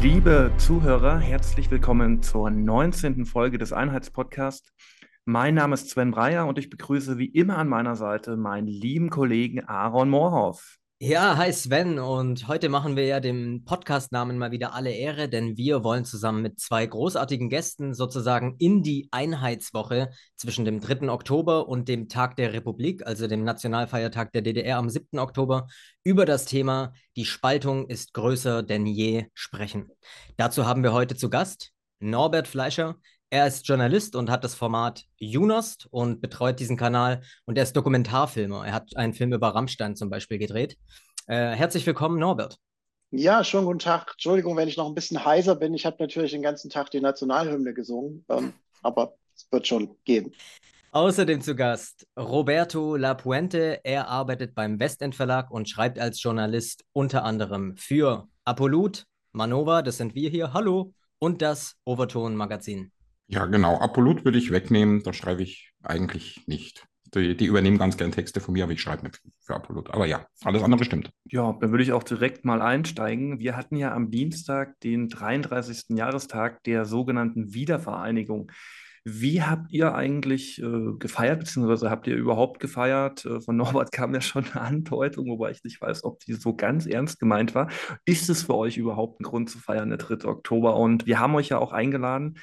Liebe Zuhörer, herzlich willkommen zur 19. Folge des Einheitspodcasts. Mein Name ist Sven Breyer und ich begrüße wie immer an meiner Seite meinen lieben Kollegen Aaron Moorhoff. Ja, hi Sven und heute machen wir ja dem Podcastnamen mal wieder alle Ehre, denn wir wollen zusammen mit zwei großartigen Gästen sozusagen in die Einheitswoche zwischen dem 3. Oktober und dem Tag der Republik, also dem Nationalfeiertag der DDR am 7. Oktober, über das Thema Die Spaltung ist größer denn je sprechen. Dazu haben wir heute zu Gast Norbert Fleischer. Er ist Journalist und hat das Format Junost und betreut diesen Kanal. Und er ist Dokumentarfilmer. Er hat einen Film über Rammstein zum Beispiel gedreht. Äh, herzlich willkommen, Norbert. Ja, schönen guten Tag. Entschuldigung, wenn ich noch ein bisschen heiser bin. Ich habe natürlich den ganzen Tag die Nationalhymne gesungen, ähm, aber es wird schon gehen. Außerdem zu Gast Roberto Lapuente. Er arbeitet beim Westend Verlag und schreibt als Journalist unter anderem für Apollut, Manova, das sind wir hier, hallo, und das Overton Magazin. Ja, genau. Apollut würde ich wegnehmen, da schreibe ich eigentlich nicht. Die, die, übernehmen ganz gern Texte von mir, aber ich schreibe nicht für Apollut. Aber ja, alles andere stimmt. Ja, dann würde ich auch direkt mal einsteigen. Wir hatten ja am Dienstag den 33. Jahrestag der sogenannten Wiedervereinigung. Wie habt ihr eigentlich äh, gefeiert, beziehungsweise habt ihr überhaupt gefeiert? Äh, von Norbert kam ja schon eine Andeutung, wobei ich nicht weiß, ob die so ganz ernst gemeint war. Ist es für euch überhaupt ein Grund zu feiern, der 3. Oktober? Und wir haben euch ja auch eingeladen,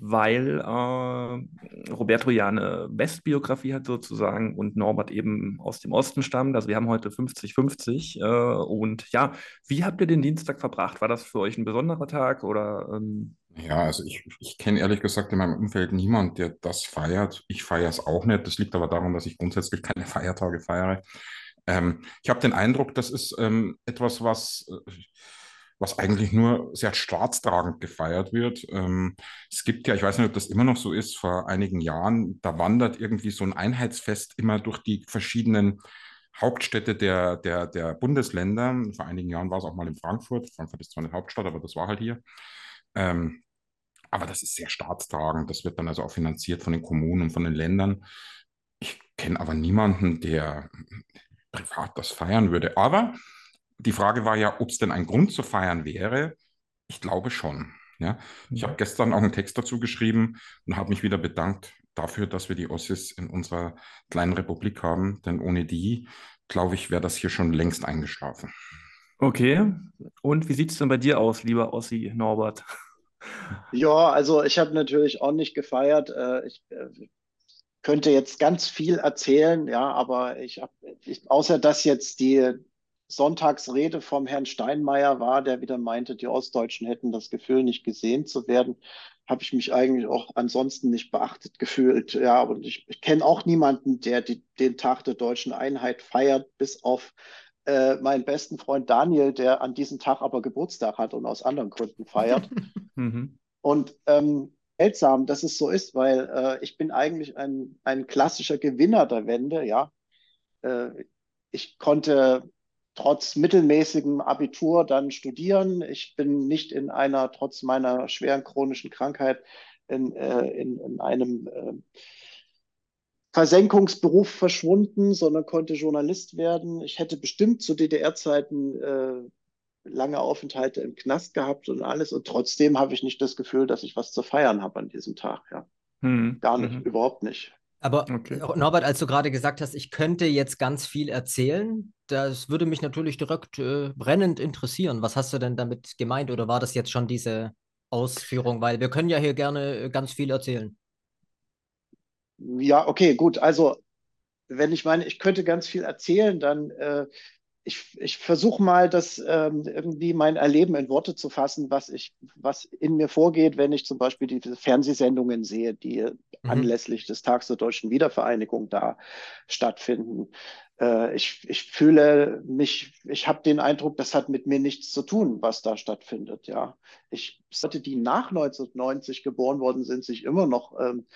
weil äh, Roberto ja eine Westbiografie hat sozusagen und Norbert eben aus dem Osten stammt. Also wir haben heute 50-50. Äh, und ja, wie habt ihr den Dienstag verbracht? War das für euch ein besonderer Tag oder? Ähm... Ja, also ich, ich kenne ehrlich gesagt in meinem Umfeld niemand, der das feiert. Ich feiere es auch nicht. Das liegt aber daran, dass ich grundsätzlich keine Feiertage feiere. Ähm, ich habe den Eindruck, das ist ähm, etwas, was äh, was eigentlich nur sehr staatstragend gefeiert wird. Ähm, es gibt ja, ich weiß nicht, ob das immer noch so ist, vor einigen Jahren, da wandert irgendwie so ein Einheitsfest immer durch die verschiedenen Hauptstädte der, der, der Bundesländer. Vor einigen Jahren war es auch mal in Frankfurt. Frankfurt ist zwar eine Hauptstadt, aber das war halt hier. Ähm, aber das ist sehr staatstragend. Das wird dann also auch finanziert von den Kommunen und von den Ländern. Ich kenne aber niemanden, der privat das feiern würde. Aber die Frage war ja, ob es denn ein Grund zu feiern wäre. Ich glaube schon. Ja? Ich habe gestern auch einen Text dazu geschrieben und habe mich wieder bedankt dafür, dass wir die Ossis in unserer kleinen Republik haben. Denn ohne die, glaube ich, wäre das hier schon längst eingeschlafen. Okay. Und wie sieht es denn bei dir aus, lieber Ossi Norbert? Ja, also ich habe natürlich auch nicht gefeiert. Äh, ich äh, könnte jetzt ganz viel erzählen, ja, aber ich habe, außer dass jetzt die Sonntagsrede vom Herrn Steinmeier war, der wieder meinte, die Ostdeutschen hätten das Gefühl, nicht gesehen zu werden, habe ich mich eigentlich auch ansonsten nicht beachtet gefühlt. Ja, und ich, ich kenne auch niemanden, der die, den Tag der deutschen Einheit feiert, bis auf äh, meinen besten Freund Daniel, der an diesem Tag aber Geburtstag hat und aus anderen Gründen feiert. mhm. Und ähm, seltsam, dass es so ist, weil äh, ich bin eigentlich ein, ein klassischer Gewinner der Wende, ja. Äh, ich konnte trotz mittelmäßigem Abitur dann studieren. Ich bin nicht in einer, trotz meiner schweren chronischen Krankheit, in, äh, in, in einem äh, Versenkungsberuf verschwunden, sondern konnte Journalist werden. Ich hätte bestimmt zu DDR-Zeiten äh, lange Aufenthalte im Knast gehabt und alles. Und trotzdem habe ich nicht das Gefühl, dass ich was zu feiern habe an diesem Tag. Ja. Hm. Gar nicht, mhm. überhaupt nicht. Aber okay. Norbert, als du gerade gesagt hast, ich könnte jetzt ganz viel erzählen, das würde mich natürlich direkt äh, brennend interessieren. Was hast du denn damit gemeint oder war das jetzt schon diese Ausführung? Weil wir können ja hier gerne äh, ganz viel erzählen. Ja, okay, gut. Also, wenn ich meine, ich könnte ganz viel erzählen, dann äh, ich, ich versuche mal, das ähm, irgendwie mein Erleben in Worte zu fassen, was ich, was in mir vorgeht, wenn ich zum Beispiel diese Fernsehsendungen sehe, die mhm. anlässlich des Tags der deutschen Wiedervereinigung da stattfinden. Äh, ich, ich fühle mich, ich habe den Eindruck, das hat mit mir nichts zu tun, was da stattfindet. Ja, ich Leute, die nach 1990 geboren worden sind, sich immer noch ähm,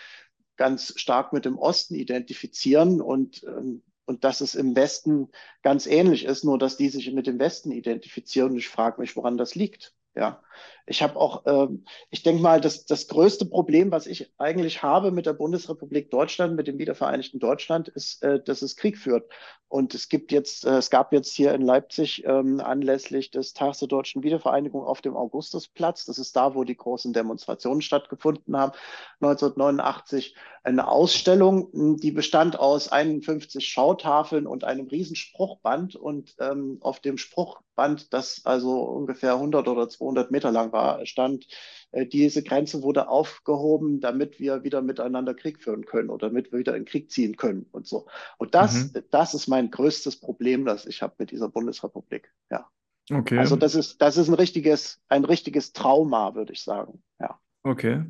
ganz stark mit dem Osten identifizieren und ähm, und dass es im Westen ganz ähnlich ist, nur dass die sich mit dem Westen identifizieren. Und ich frage mich, woran das liegt. Ja, ich habe auch, ähm, ich denke mal, das, das größte Problem, was ich eigentlich habe mit der Bundesrepublik Deutschland, mit dem wiedervereinigten Deutschland, ist, äh, dass es Krieg führt. Und es gibt jetzt, äh, es gab jetzt hier in Leipzig ähm, anlässlich des Tags der deutschen Wiedervereinigung auf dem Augustusplatz, das ist da, wo die großen Demonstrationen stattgefunden haben, 1989, eine Ausstellung, die bestand aus 51 Schautafeln und einem riesen Spruchband. Und ähm, auf dem Spruchband, das also ungefähr 100 oder 200 Meter lang war, stand, äh, diese Grenze wurde aufgehoben, damit wir wieder miteinander Krieg führen können oder damit wir wieder in Krieg ziehen können und so. Und das, mhm. das ist mein größtes Problem, das ich habe mit dieser Bundesrepublik. Ja. Okay. Also das ist, das ist ein richtiges, ein richtiges Trauma, würde ich sagen. Ja. Okay.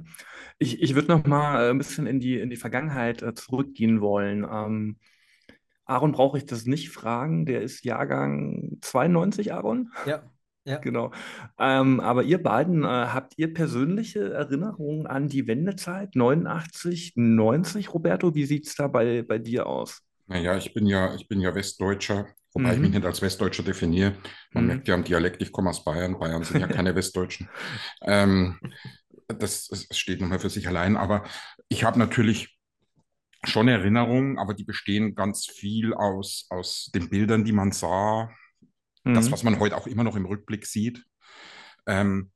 Ich, ich würde noch mal äh, ein bisschen in die, in die Vergangenheit äh, zurückgehen wollen. Ähm, Aaron brauche ich das nicht fragen, der ist Jahrgang 92, Aaron? Ja. Ja. Genau. Ähm, aber ihr beiden, äh, habt ihr persönliche Erinnerungen an die Wendezeit 89, 90, Roberto? Wie sieht es da bei, bei dir aus? Naja, ich bin ja, ich bin ja Westdeutscher, wobei mhm. ich mich nicht als Westdeutscher definiere. Man mhm. merkt ja am Dialekt, ich komme aus Bayern. Bayern sind ja keine Westdeutschen. Ähm, das, das steht nochmal für sich allein. Aber ich habe natürlich schon Erinnerungen, aber die bestehen ganz viel aus, aus den Bildern, die man sah, Mhm. Das, was man heute auch immer noch im Rückblick sieht. Ähm,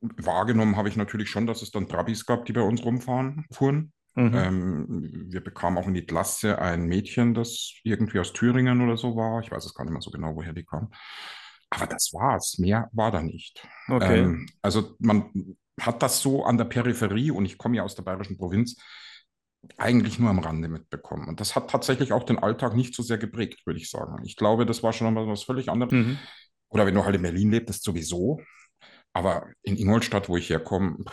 wahrgenommen habe ich natürlich schon, dass es dann Trabis gab, die bei uns rumfahren, fuhren. Mhm. Ähm, wir bekamen auch in die Klasse ein Mädchen, das irgendwie aus Thüringen oder so war. Ich weiß es gar nicht mehr so genau, woher die kam. Aber das war's. Mehr war da nicht. Okay. Ähm, also man hat das so an der Peripherie und ich komme ja aus der bayerischen Provinz eigentlich nur am Rande mitbekommen. Und das hat tatsächlich auch den Alltag nicht so sehr geprägt, würde ich sagen. Ich glaube, das war schon mal was völlig anderes. Mhm. Oder wenn du halt in Berlin lebst, sowieso. Aber in Ingolstadt, wo ich herkomme,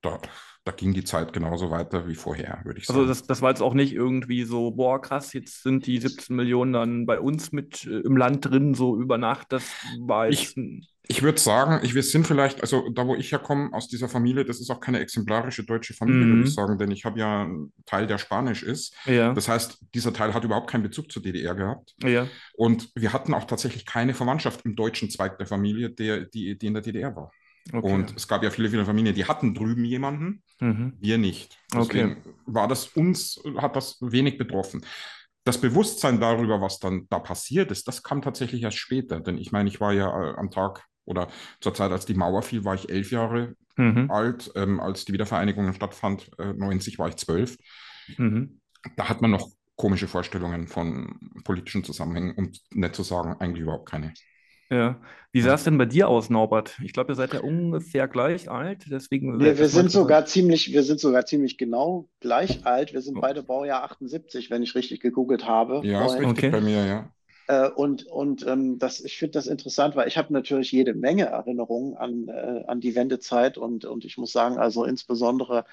da, da ging die Zeit genauso weiter wie vorher, würde ich also sagen. Also das, das war jetzt auch nicht irgendwie so, boah, krass, jetzt sind die 17 Millionen dann bei uns mit äh, im Land drin, so über Nacht. Das war jetzt... Ich, ich würde sagen, ich, wir sind vielleicht, also da wo ich herkomme, aus dieser Familie, das ist auch keine exemplarische deutsche Familie, mhm. würde ich sagen, denn ich habe ja einen Teil, der Spanisch ist. Ja. Das heißt, dieser Teil hat überhaupt keinen Bezug zur DDR gehabt. Ja. Und wir hatten auch tatsächlich keine Verwandtschaft im deutschen Zweig der Familie, der, die, die in der DDR war. Okay. Und es gab ja viele, viele Familien, die hatten drüben jemanden, mhm. wir nicht. Deswegen okay. war das uns, hat das wenig betroffen das Bewusstsein darüber, was dann da passiert ist, das kam tatsächlich erst später. Denn ich meine, ich war ja äh, am Tag oder zur Zeit, als die Mauer fiel, war ich elf Jahre mhm. alt. Ähm, als die Wiedervereinigung stattfand, äh, 90, war ich zwölf. Mhm. Da hat man noch komische Vorstellungen von politischen Zusammenhängen, um nicht zu sagen, eigentlich überhaupt keine. Ja. Wie sah es denn bei dir aus, Norbert? Ich glaube, ihr seid ja ungefähr gleich alt, deswegen. Wir, wir sind sogar ziemlich, wir sind sogar ziemlich genau gleich alt. Wir sind oh. beide Baujahr 78, wenn ich richtig gegoogelt habe. Ja, ist richtig okay. bei mir, ja. Äh, und und ähm, das, ich finde das interessant, weil ich habe natürlich jede Menge Erinnerungen an, äh, an die Wendezeit und, und ich muss sagen, also insbesondere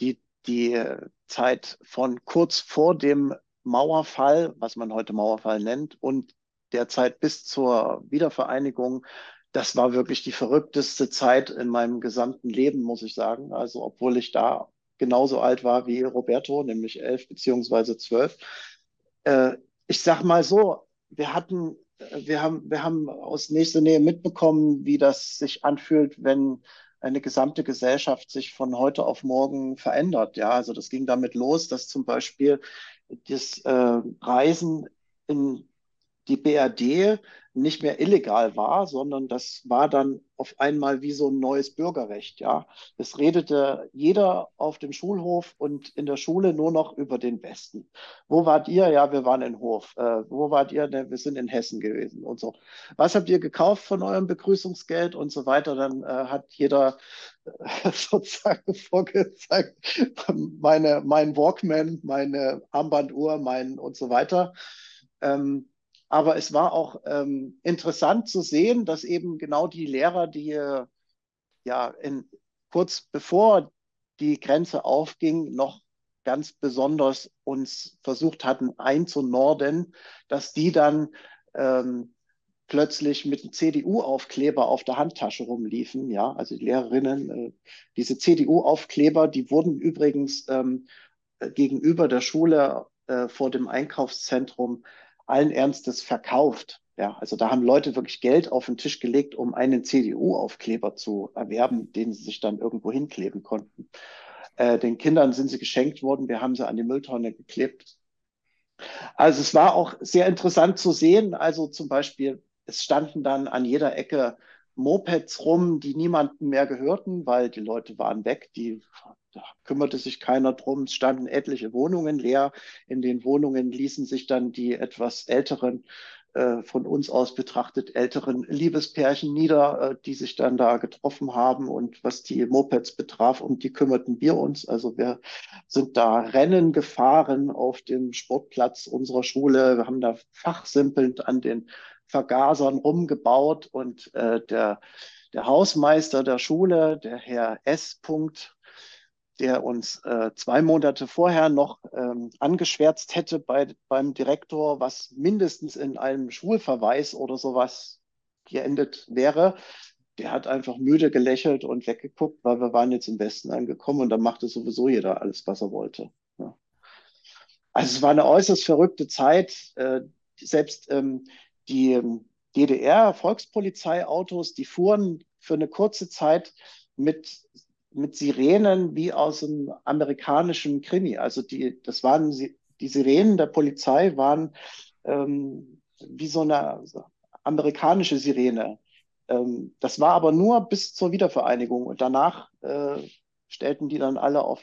die, die Zeit von kurz vor dem Mauerfall, was man heute Mauerfall nennt, und der Zeit bis zur Wiedervereinigung, das war wirklich die verrückteste Zeit in meinem gesamten Leben, muss ich sagen. Also obwohl ich da genauso alt war wie Roberto, nämlich elf beziehungsweise zwölf. Äh, ich sag mal so, wir hatten, wir haben, wir haben aus nächster Nähe mitbekommen, wie das sich anfühlt, wenn eine gesamte Gesellschaft sich von heute auf morgen verändert. Ja, also das ging damit los, dass zum Beispiel das äh, Reisen in die BRD nicht mehr illegal war, sondern das war dann auf einmal wie so ein neues Bürgerrecht. Ja, es redete jeder auf dem Schulhof und in der Schule nur noch über den Westen. Wo wart ihr? Ja, wir waren in Hof. Äh, wo wart ihr? Ne, wir sind in Hessen gewesen und so. Was habt ihr gekauft von eurem Begrüßungsgeld und so weiter? Dann äh, hat jeder äh, sozusagen vorgezeigt, meine, mein Walkman, meine Armbanduhr, mein und so weiter. Ähm, aber es war auch ähm, interessant zu sehen, dass eben genau die Lehrer, die ja in, kurz bevor die Grenze aufging, noch ganz besonders uns versucht hatten einzunorden, dass die dann ähm, plötzlich mit einem CDU-Aufkleber auf der Handtasche rumliefen. Ja, also die Lehrerinnen, äh, diese CDU-Aufkleber, die wurden übrigens ähm, gegenüber der Schule äh, vor dem Einkaufszentrum allen Ernstes verkauft. Ja, also da haben Leute wirklich Geld auf den Tisch gelegt, um einen CDU-Aufkleber zu erwerben, den sie sich dann irgendwo hinkleben konnten. Äh, den Kindern sind sie geschenkt worden, wir haben sie an die Mülltonne geklebt. Also es war auch sehr interessant zu sehen. Also zum Beispiel, es standen dann an jeder Ecke Mopeds rum, die niemandem mehr gehörten, weil die Leute waren weg, die da kümmerte sich keiner drum. Es standen etliche Wohnungen leer. In den Wohnungen ließen sich dann die etwas älteren äh, von uns aus betrachtet älteren Liebespärchen nieder, äh, die sich dann da getroffen haben. Und was die Mopeds betraf, um die kümmerten wir uns. Also wir sind da Rennen gefahren auf dem Sportplatz unserer Schule. Wir haben da fachsimpelnd an den Vergasern rumgebaut und äh, der, der Hausmeister der Schule, der Herr S. Punkt, der uns äh, zwei Monate vorher noch ähm, angeschwärzt hätte bei, beim Direktor, was mindestens in einem Schulverweis oder sowas geendet wäre. Der hat einfach müde gelächelt und weggeguckt, weil wir waren jetzt im Westen angekommen und da machte sowieso jeder alles, was er wollte. Ja. Also es war eine äußerst verrückte Zeit. Äh, selbst ähm, die ähm, DDR-Volkspolizeiautos, die fuhren für eine kurze Zeit mit mit Sirenen wie aus einem amerikanischen Krimi. Also die, das waren die Sirenen der Polizei waren ähm, wie so eine amerikanische Sirene. Ähm, das war aber nur bis zur Wiedervereinigung und danach äh, stellten die dann alle auf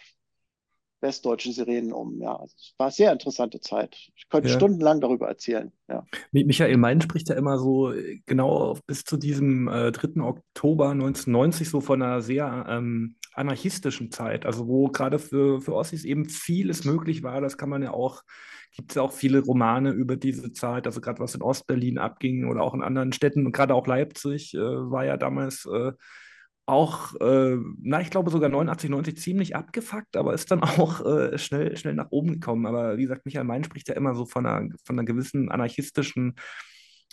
westdeutschen Sirenen um. Ja, also es war eine sehr interessante Zeit. Ich könnte ja. stundenlang darüber erzählen. Ja. Michael Mein spricht ja immer so äh, genau bis zu diesem äh, 3. Oktober 1990 so von einer sehr ähm, anarchistischen Zeit, also wo gerade für, für Ossis eben vieles möglich war. Das kann man ja auch, gibt es ja auch viele Romane über diese Zeit, also gerade was in Ostberlin abging oder auch in anderen Städten und gerade auch Leipzig äh, war ja damals äh, auch, äh, na, ich glaube sogar 89, 90 ziemlich abgefuckt, aber ist dann auch äh, schnell, schnell nach oben gekommen. Aber wie gesagt, Michael Mein spricht ja immer so von einer, von einer gewissen anarchistischen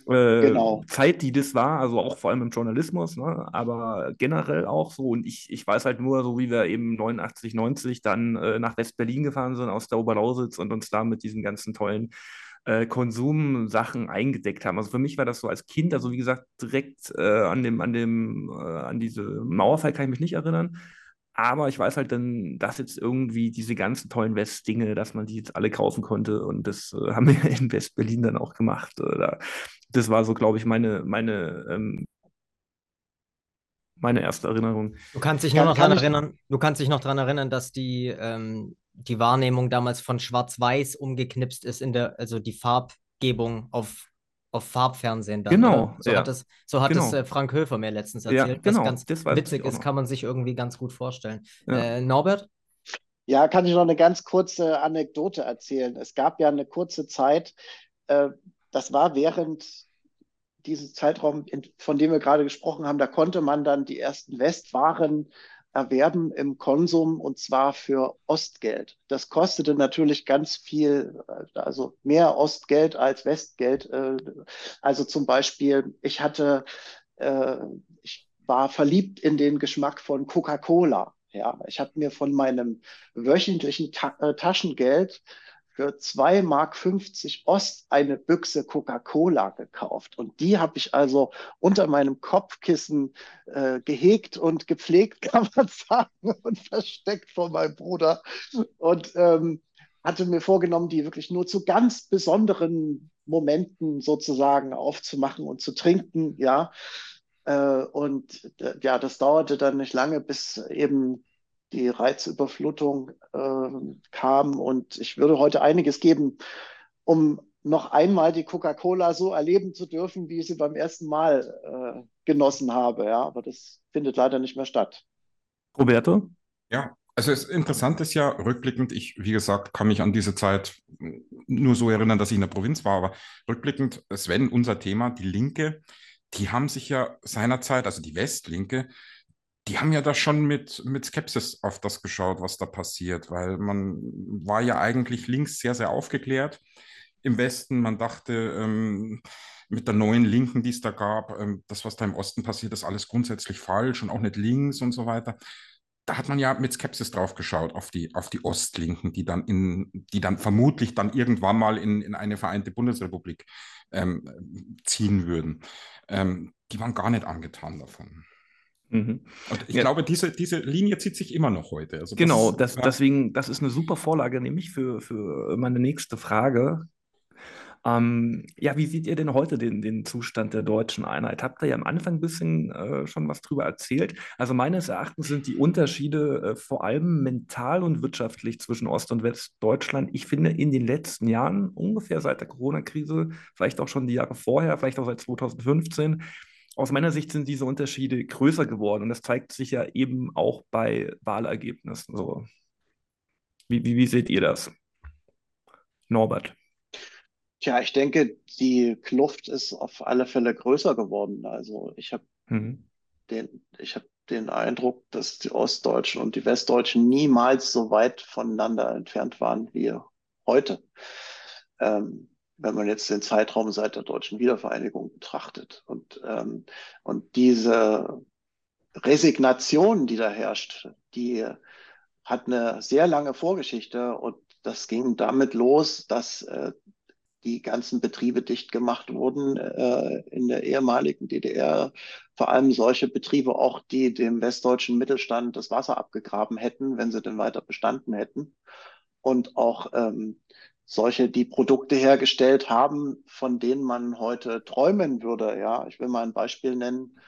äh, genau. Zeit, die das war, also auch vor allem im Journalismus, ne? aber generell auch so. Und ich, ich weiß halt nur, so wie wir eben 89, 90 dann äh, nach West-Berlin gefahren sind aus der Oberlausitz und uns da mit diesen ganzen tollen äh, Konsumsachen eingedeckt haben. Also für mich war das so als Kind, also wie gesagt, direkt äh, an dem, an dem, äh, an diese Mauerfall kann ich mich nicht erinnern. Aber ich weiß halt dann, dass jetzt irgendwie diese ganzen tollen West-Dinge, dass man die jetzt alle kaufen konnte. Und das äh, haben wir in West-Berlin dann auch gemacht. Äh, das war so, glaube ich, meine, meine, ähm, meine erste Erinnerung. Du kannst dich nur noch daran erinnern, du kannst dich noch daran erinnern, dass die ähm, die Wahrnehmung damals von Schwarz-Weiß umgeknipst ist in der, also die Farbgebung auf, auf Farbfernsehen dann. Genau. So ja. hat es, so hat genau. es äh, Frank Höfer mir letztens erzählt. Ja, genau. Was ganz witzig ist, kann man sich irgendwie ganz gut vorstellen. Ja. Äh, Norbert? Ja, kann ich noch eine ganz kurze Anekdote erzählen. Es gab ja eine kurze Zeit, äh, das war während dieses Zeitraum, von dem wir gerade gesprochen haben, da konnte man dann die ersten Westwaren erwerben im Konsum und zwar für Ostgeld. Das kostete natürlich ganz viel, also mehr Ostgeld als Westgeld. Äh, also zum Beispiel, ich hatte, äh, ich war verliebt in den Geschmack von Coca-Cola. Ja, ich habe mir von meinem wöchentlichen Ta äh, Taschengeld für 2,50 Mark Ost eine Büchse Coca-Cola gekauft. Und die habe ich also unter meinem Kopfkissen äh, gehegt und gepflegt, kann man sagen, und versteckt vor meinem Bruder. Und ähm, hatte mir vorgenommen, die wirklich nur zu ganz besonderen Momenten sozusagen aufzumachen und zu trinken, ja. Äh, und ja, das dauerte dann nicht lange, bis eben die Reizüberflutung äh, kam. Und ich würde heute einiges geben, um noch einmal die Coca-Cola so erleben zu dürfen, wie ich sie beim ersten Mal äh, genossen habe. Ja, aber das findet leider nicht mehr statt. Roberto? Ja, also das Interessante ist ja, rückblickend, ich, wie gesagt, kann mich an diese Zeit nur so erinnern, dass ich in der Provinz war, aber rückblickend, Sven, unser Thema, die Linke, die haben sich ja seinerzeit, also die Westlinke, die haben ja da schon mit, mit Skepsis auf das geschaut, was da passiert, weil man war ja eigentlich links sehr, sehr aufgeklärt im Westen. Man dachte, ähm, mit der neuen Linken, die es da gab, ähm, das, was da im Osten passiert, ist alles grundsätzlich falsch und auch nicht links und so weiter. da hat man ja mit Skepsis drauf geschaut auf die, auf die Ostlinken, die dann in, die dann vermutlich dann irgendwann mal in, in eine vereinte Bundesrepublik ähm, ziehen würden. Ähm, die waren gar nicht angetan davon. Mhm. Und ich ja. glaube, diese, diese Linie zieht sich immer noch heute. Also genau, das, das, deswegen, das ist eine super Vorlage, nämlich für, für meine nächste Frage. Ähm, ja, wie seht ihr denn heute den, den Zustand der deutschen Einheit? Habt ihr ja am Anfang ein bisschen äh, schon was drüber erzählt. Also meines Erachtens sind die Unterschiede äh, vor allem mental und wirtschaftlich zwischen Ost- und Westdeutschland. Ich finde in den letzten Jahren, ungefähr seit der Corona-Krise, vielleicht auch schon die Jahre vorher, vielleicht auch seit 2015, aus meiner Sicht sind diese Unterschiede größer geworden und das zeigt sich ja eben auch bei Wahlergebnissen so. Wie, wie, wie seht ihr das? Norbert. Tja, ich denke, die Kluft ist auf alle Fälle größer geworden. Also ich habe mhm. den, ich habe den Eindruck, dass die Ostdeutschen und die Westdeutschen niemals so weit voneinander entfernt waren wie heute. Ähm, wenn man jetzt den Zeitraum seit der deutschen Wiedervereinigung betrachtet. Und, ähm, und diese Resignation, die da herrscht, die hat eine sehr lange Vorgeschichte und das ging damit los, dass äh, die ganzen Betriebe dicht gemacht wurden äh, in der ehemaligen DDR. Vor allem solche Betriebe auch, die dem westdeutschen Mittelstand das Wasser abgegraben hätten, wenn sie denn weiter bestanden hätten. Und auch ähm, solche, die Produkte hergestellt haben, von denen man heute träumen würde. Ja, ich will mal ein Beispiel nennen.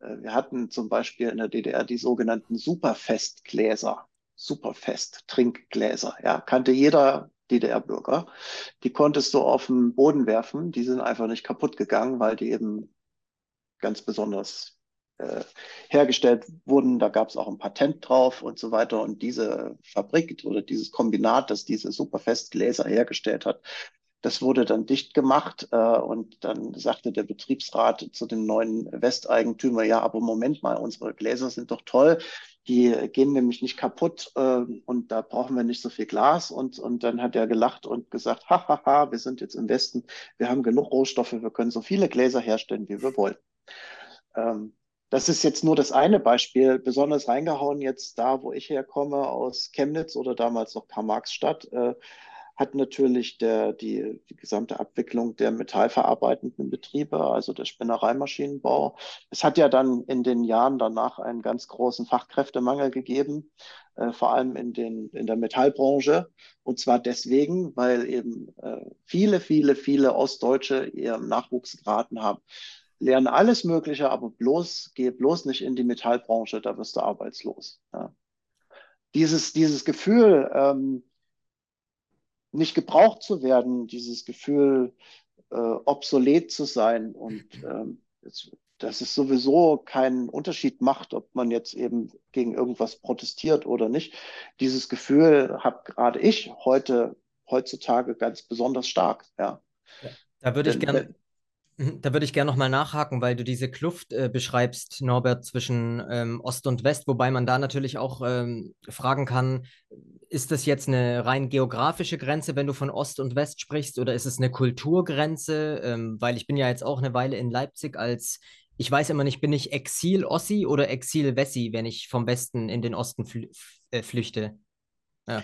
Äh, wir hatten zum Beispiel in der DDR die sogenannten Superfestgläser. Superfest-Trinkgläser. Ja, kannte jeder DDR-Bürger. Die konntest du auf den Boden werfen. Die sind einfach nicht kaputt gegangen, weil die eben ganz besonders äh, hergestellt wurden. Da gab es auch ein Patent drauf und so weiter. Und diese Fabrik oder dieses Kombinat, das diese Superfestgläser hergestellt hat, das wurde dann dicht gemacht äh, und dann sagte der Betriebsrat zu dem neuen Westeigentümer, ja, aber Moment mal, unsere Gläser sind doch toll, die gehen nämlich nicht kaputt äh, und da brauchen wir nicht so viel Glas. Und, und dann hat er gelacht und gesagt, hahaha, wir sind jetzt im Westen, wir haben genug Rohstoffe, wir können so viele Gläser herstellen, wie wir wollen. Ähm, das ist jetzt nur das eine Beispiel, besonders reingehauen jetzt da, wo ich herkomme, aus Chemnitz oder damals noch Karl-Marx-Stadt. Äh, hat natürlich der, die, die gesamte Abwicklung der metallverarbeitenden Betriebe, also der Spinnereimaschinenbau. Es hat ja dann in den Jahren danach einen ganz großen Fachkräftemangel gegeben, äh, vor allem in, den, in der Metallbranche. Und zwar deswegen, weil eben äh, viele, viele, viele Ostdeutsche ihren Nachwuchs geraten haben. Lernen alles Mögliche, aber bloß, geh bloß nicht in die Metallbranche, da wirst du arbeitslos. Ja. Dieses, dieses Gefühl, ähm, nicht gebraucht zu werden, dieses Gefühl, äh, obsolet zu sein und ähm, jetzt, dass es sowieso keinen Unterschied macht, ob man jetzt eben gegen irgendwas protestiert oder nicht. Dieses Gefühl habe gerade ich heute, heutzutage ganz besonders stark, ja. da würde ich gerne Mhm, da würde ich gerne nochmal nachhaken, weil du diese Kluft äh, beschreibst, Norbert, zwischen ähm, Ost und West, wobei man da natürlich auch ähm, fragen kann, ist das jetzt eine rein geografische Grenze, wenn du von Ost und West sprichst, oder ist es eine Kulturgrenze? Ähm, weil ich bin ja jetzt auch eine Weile in Leipzig als, ich weiß immer nicht, bin ich Exil-Ossi oder Exil-Wessi, wenn ich vom Westen in den Osten flü äh, flüchte? Ja.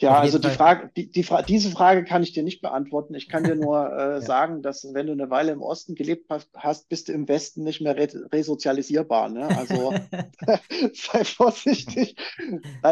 Ja, also die Frage, die, die Fra diese Frage kann ich dir nicht beantworten. Ich kann dir nur äh, ja. sagen, dass wenn du eine Weile im Osten gelebt hast, bist du im Westen nicht mehr re resozialisierbar. Ne? Also sei vorsichtig.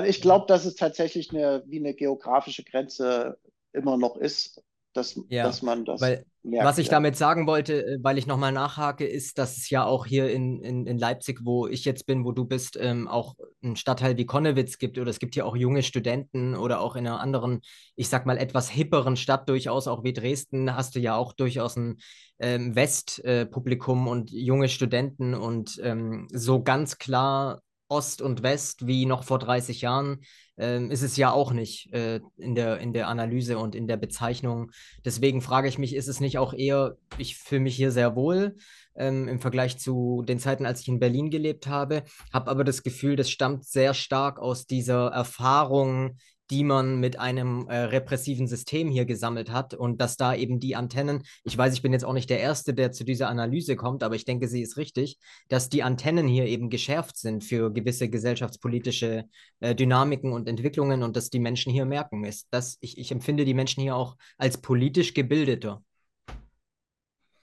Ich glaube, dass es tatsächlich eine, wie eine geografische Grenze immer noch ist dass, ja, dass man das weil, merkt. Was ich ja. damit sagen wollte, äh, weil ich nochmal nachhake, ist, dass es ja auch hier in, in, in Leipzig, wo ich jetzt bin, wo du bist, ähm, auch einen Stadtteil wie Konnewitz gibt oder es gibt hier auch junge Studenten oder auch in einer anderen, ich sag mal, etwas hipperen Stadt durchaus, auch wie Dresden, hast du ja auch durchaus ein ähm, Westpublikum äh, und junge Studenten und ähm, so ganz klar Ost und West wie noch vor 30 Jahren ähm, ist es ja auch nicht äh, in, der, in der Analyse und in der Bezeichnung. Deswegen frage ich mich, ist es nicht auch eher, ich fühle mich hier sehr wohl ähm, im Vergleich zu den Zeiten, als ich in Berlin gelebt habe, habe aber das Gefühl, das stammt sehr stark aus dieser Erfahrung die man mit einem äh, repressiven System hier gesammelt hat und dass da eben die Antennen, ich weiß, ich bin jetzt auch nicht der Erste, der zu dieser Analyse kommt, aber ich denke, sie ist richtig, dass die Antennen hier eben geschärft sind für gewisse gesellschaftspolitische äh, Dynamiken und Entwicklungen und dass die Menschen hier merken. Ist, dass ich, ich empfinde die Menschen hier auch als politisch gebildeter.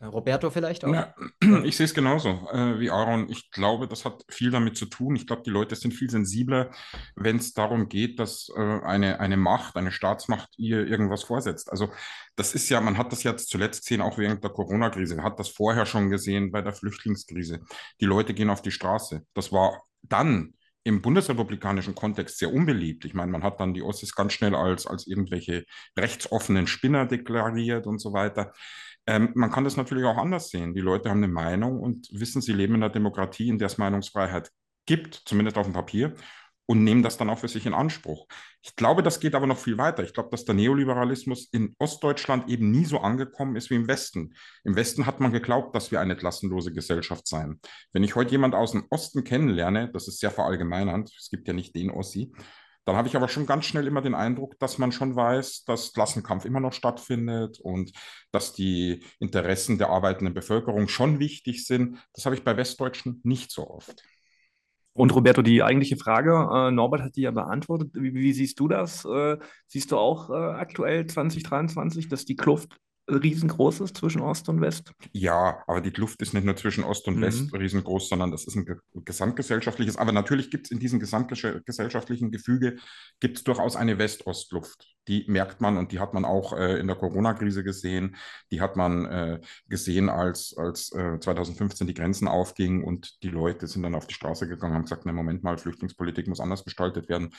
Roberto vielleicht auch? Ja, ich sehe es genauso äh, wie Aaron. Ich glaube, das hat viel damit zu tun. Ich glaube, die Leute sind viel sensibler, wenn es darum geht, dass äh, eine, eine Macht, eine Staatsmacht ihr irgendwas vorsetzt. Also das ist ja, man hat das jetzt zuletzt gesehen, auch während der Corona-Krise, man hat das vorher schon gesehen bei der Flüchtlingskrise. Die Leute gehen auf die Straße. Das war dann im bundesrepublikanischen Kontext sehr unbeliebt. Ich meine, man hat dann die Ossis ganz schnell als, als irgendwelche rechtsoffenen Spinner deklariert und so weiter. Ähm, man kann das natürlich auch anders sehen. Die Leute haben eine Meinung und wissen, sie leben in einer Demokratie, in der es Meinungsfreiheit gibt, zumindest auf dem Papier, und nehmen das dann auch für sich in Anspruch. Ich glaube, das geht aber noch viel weiter. Ich glaube, dass der Neoliberalismus in Ostdeutschland eben nie so angekommen ist wie im Westen. Im Westen hat man geglaubt, dass wir eine klassenlose Gesellschaft seien. Wenn ich heute jemand aus dem Osten kennenlerne, das ist sehr verallgemeinernd, es gibt ja nicht den Ossi, dann habe ich aber schon ganz schnell immer den Eindruck, dass man schon weiß, dass Klassenkampf immer noch stattfindet und dass die Interessen der arbeitenden Bevölkerung schon wichtig sind. Das habe ich bei Westdeutschen nicht so oft. Und Roberto, die eigentliche Frage, äh, Norbert hat die ja beantwortet. Wie, wie siehst du das? Äh, siehst du auch äh, aktuell 2023, dass die Kluft riesengroß ist zwischen Ost und West? Ja, aber die Kluft ist nicht nur zwischen Ost und mhm. West riesengroß, sondern das ist ein gesamtgesellschaftliches. Aber natürlich gibt es in diesem gesamtgesellschaftlichen Gefüge gibt es durchaus eine West-Ost-Luft. Die merkt man und die hat man auch äh, in der Corona-Krise gesehen. Die hat man äh, gesehen, als, als äh, 2015 die Grenzen aufgingen und die Leute sind dann auf die Straße gegangen und haben gesagt, na Moment mal, Flüchtlingspolitik muss anders gestaltet werden.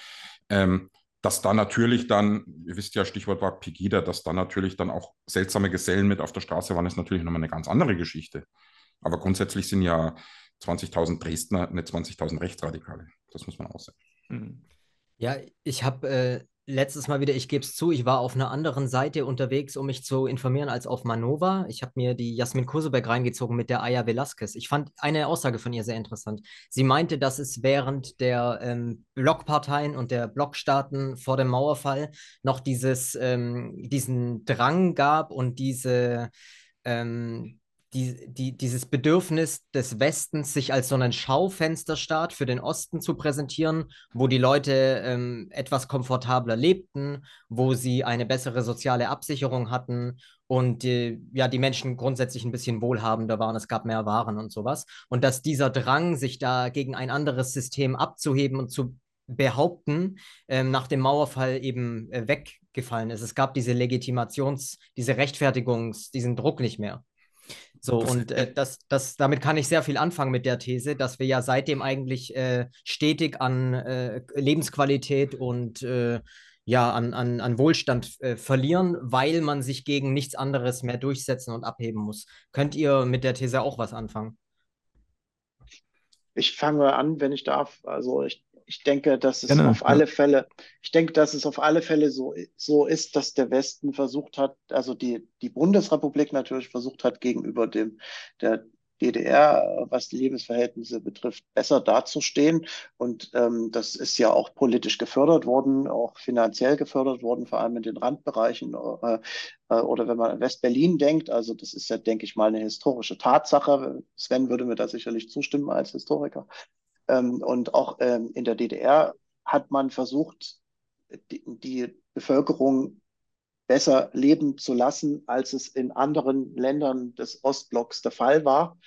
Ähm, dass da natürlich dann, ihr wisst ja, Stichwort war Pegida, dass da natürlich dann auch seltsame Gesellen mit auf der Straße waren, ist natürlich nochmal eine ganz andere Geschichte. Aber grundsätzlich sind ja 20.000 Dresdner nicht 20.000 Rechtsradikale. Das muss man auch. Mhm. Ja, ich habe äh, letztes Mal wieder, ich gebe es zu, ich war auf einer anderen Seite unterwegs, um mich zu informieren als auf Manova. Ich habe mir die Jasmin Kurseberg reingezogen mit der Aya Velasquez. Ich fand eine Aussage von ihr sehr interessant. Sie meinte, dass es während der ähm, Blockparteien und der Blockstaaten vor dem Mauerfall noch dieses, ähm, diesen Drang gab und diese ähm, die, die, dieses Bedürfnis des Westens, sich als so einen Schaufensterstaat für den Osten zu präsentieren, wo die Leute ähm, etwas komfortabler lebten, wo sie eine bessere soziale Absicherung hatten und äh, ja, die Menschen grundsätzlich ein bisschen wohlhabender waren, es gab mehr Waren und sowas. Und dass dieser Drang, sich da gegen ein anderes System abzuheben und zu behaupten, ähm, nach dem Mauerfall eben äh, weggefallen ist. Es gab diese Legitimations-, diese Rechtfertigungs-, diesen Druck nicht mehr. So, das, und äh, das, das, damit kann ich sehr viel anfangen mit der These, dass wir ja seitdem eigentlich äh, stetig an äh, Lebensqualität und äh, ja, an, an, an Wohlstand äh, verlieren, weil man sich gegen nichts anderes mehr durchsetzen und abheben muss. Könnt ihr mit der These auch was anfangen? Ich fange an, wenn ich darf. Also ich ich denke, dass es genau, auf alle Fälle, ich denke, dass es auf alle Fälle so, so ist, dass der Westen versucht hat, also die, die Bundesrepublik natürlich versucht hat, gegenüber dem, der, DDR, was die Lebensverhältnisse betrifft, besser dazustehen. Und ähm, das ist ja auch politisch gefördert worden, auch finanziell gefördert worden, vor allem in den Randbereichen. Äh, äh, oder wenn man an West-Berlin denkt, also das ist ja, denke ich mal, eine historische Tatsache. Sven würde mir da sicherlich zustimmen als Historiker. Ähm, und auch ähm, in der DDR hat man versucht, die, die Bevölkerung besser leben zu lassen, als es in anderen Ländern des Ostblocks der Fall war.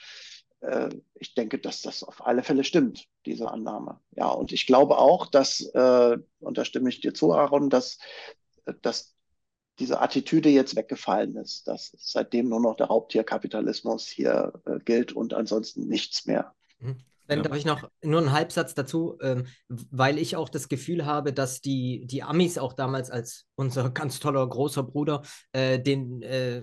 Äh, ich denke, dass das auf alle Fälle stimmt, diese Annahme. Ja, und ich glaube auch, dass, äh, und da stimme ich dir zu, Aaron, dass, dass diese Attitüde jetzt weggefallen ist, dass seitdem nur noch der Raubtierkapitalismus hier äh, gilt und ansonsten nichts mehr. Mhm. Dann ja. darf ich noch nur einen Halbsatz dazu, ähm, weil ich auch das Gefühl habe, dass die, die Amis auch damals als unser ganz toller großer Bruder äh, den äh,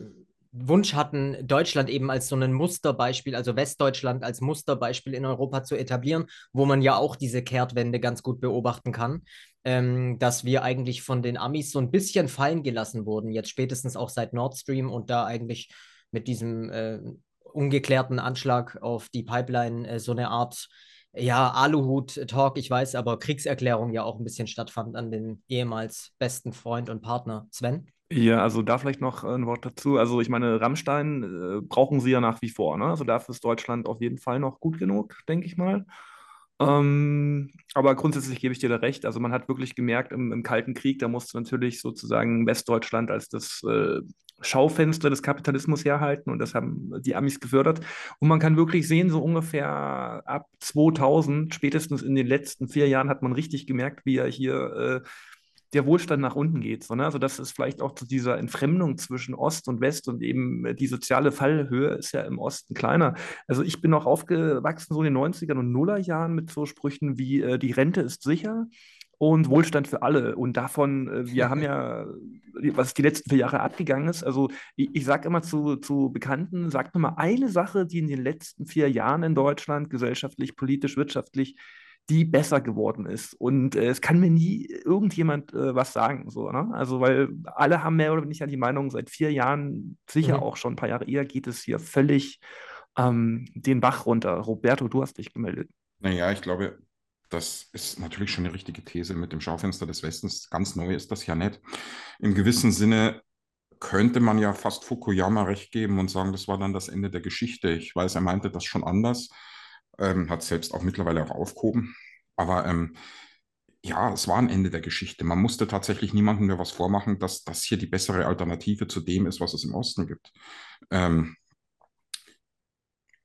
Wunsch hatten, Deutschland eben als so ein Musterbeispiel, also Westdeutschland als Musterbeispiel in Europa zu etablieren, wo man ja auch diese Kehrtwende ganz gut beobachten kann, ähm, dass wir eigentlich von den Amis so ein bisschen fallen gelassen wurden, jetzt spätestens auch seit Nord Stream und da eigentlich mit diesem äh, ungeklärten Anschlag auf die Pipeline äh, so eine Art ja, Aluhut-Talk, ich weiß, aber Kriegserklärung ja auch ein bisschen stattfand an den ehemals besten Freund und Partner Sven. Ja, also da vielleicht noch ein Wort dazu. Also ich meine, Rammstein äh, brauchen sie ja nach wie vor, ne? Also dafür ist Deutschland auf jeden Fall noch gut genug, denke ich mal. Ähm, aber grundsätzlich gebe ich dir da recht. Also man hat wirklich gemerkt, im, im Kalten Krieg, da musste natürlich sozusagen Westdeutschland als das äh, Schaufenster des Kapitalismus herhalten und das haben die Amis gefördert. Und man kann wirklich sehen, so ungefähr ab 2000, spätestens in den letzten vier Jahren, hat man richtig gemerkt, wie er hier äh, der Wohlstand nach unten geht. So, ne? Also das ist vielleicht auch zu dieser Entfremdung zwischen Ost und West und eben äh, die soziale Fallhöhe ist ja im Osten kleiner. Also ich bin auch aufgewachsen so in den 90er und Nullerjahren mit so Sprüchen wie äh, die Rente ist sicher und Wohlstand für alle. Und davon, äh, wir haben ja, was die letzten vier Jahre abgegangen ist, also ich, ich sage immer zu, zu Bekannten, sagt mir mal eine Sache, die in den letzten vier Jahren in Deutschland gesellschaftlich, politisch, wirtschaftlich die besser geworden ist. Und äh, es kann mir nie irgendjemand äh, was sagen. So, ne? Also, weil alle haben mehr oder weniger die Meinung, seit vier Jahren, sicher mhm. auch schon ein paar Jahre eher, geht es hier völlig ähm, den Bach runter. Roberto, du hast dich gemeldet. Naja, ich glaube, das ist natürlich schon eine richtige These mit dem Schaufenster des Westens. Ganz neu ist das ja nicht. Im gewissen Sinne könnte man ja fast Fukuyama recht geben und sagen, das war dann das Ende der Geschichte. Ich weiß, er meinte das schon anders ähm, hat selbst auch mittlerweile auch aufgehoben. Aber ähm, ja, es war ein Ende der Geschichte. Man musste tatsächlich niemandem mehr was vormachen, dass das hier die bessere Alternative zu dem ist, was es im Osten gibt. Ähm,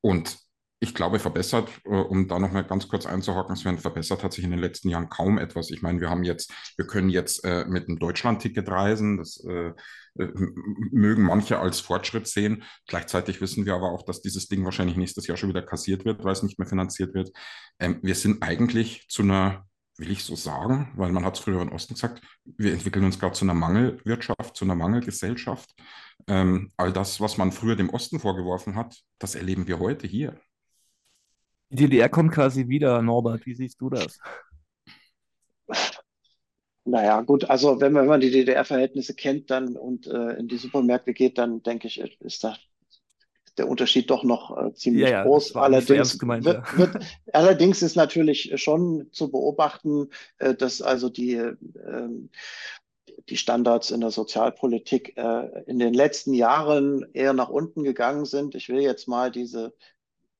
und ich glaube, verbessert, äh, um da nochmal ganz kurz einzuhaken, Sven, verbessert hat sich in den letzten Jahren kaum etwas. Ich meine, wir haben jetzt, wir können jetzt äh, mit einem Deutschland-Ticket reisen. Das äh, äh mögen manche als Fortschritt sehen. Gleichzeitig wissen wir aber auch, dass dieses Ding wahrscheinlich nächstes Jahr schon wieder kassiert wird, weil es nicht mehr finanziert wird. Ähm, wir sind eigentlich zu einer will ich so sagen, weil man hat es früher im Osten gesagt, wir entwickeln uns gerade zu einer Mangelwirtschaft, zu einer Mangelgesellschaft. Ähm, all das, was man früher dem Osten vorgeworfen hat, das erleben wir heute hier. Die DDR kommt quasi wieder, Norbert. Wie siehst du das? Naja, gut, also wenn man, wenn man die DDR-Verhältnisse kennt dann und äh, in die Supermärkte geht, dann denke ich, ist da der Unterschied doch noch äh, ziemlich ja, ja, groß. Allerdings, gemeint, wird, ja. wird, allerdings ist natürlich schon zu beobachten, äh, dass also die, äh, die Standards in der Sozialpolitik äh, in den letzten Jahren eher nach unten gegangen sind. Ich will jetzt mal diese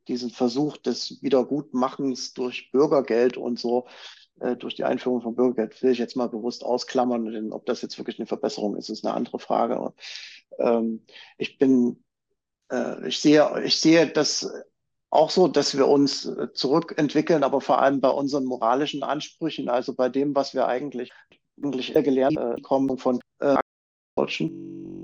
diesen Versuch des Wiedergutmachens durch Bürgergeld und so, äh, durch die Einführung von Bürgergeld, will ich jetzt mal bewusst ausklammern. Denn ob das jetzt wirklich eine Verbesserung ist, ist eine andere Frage. Ähm, ich bin, äh, ich sehe, ich sehe das auch so, dass wir uns äh, zurückentwickeln, aber vor allem bei unseren moralischen Ansprüchen, also bei dem, was wir eigentlich, eigentlich gelernt haben von äh, Deutschen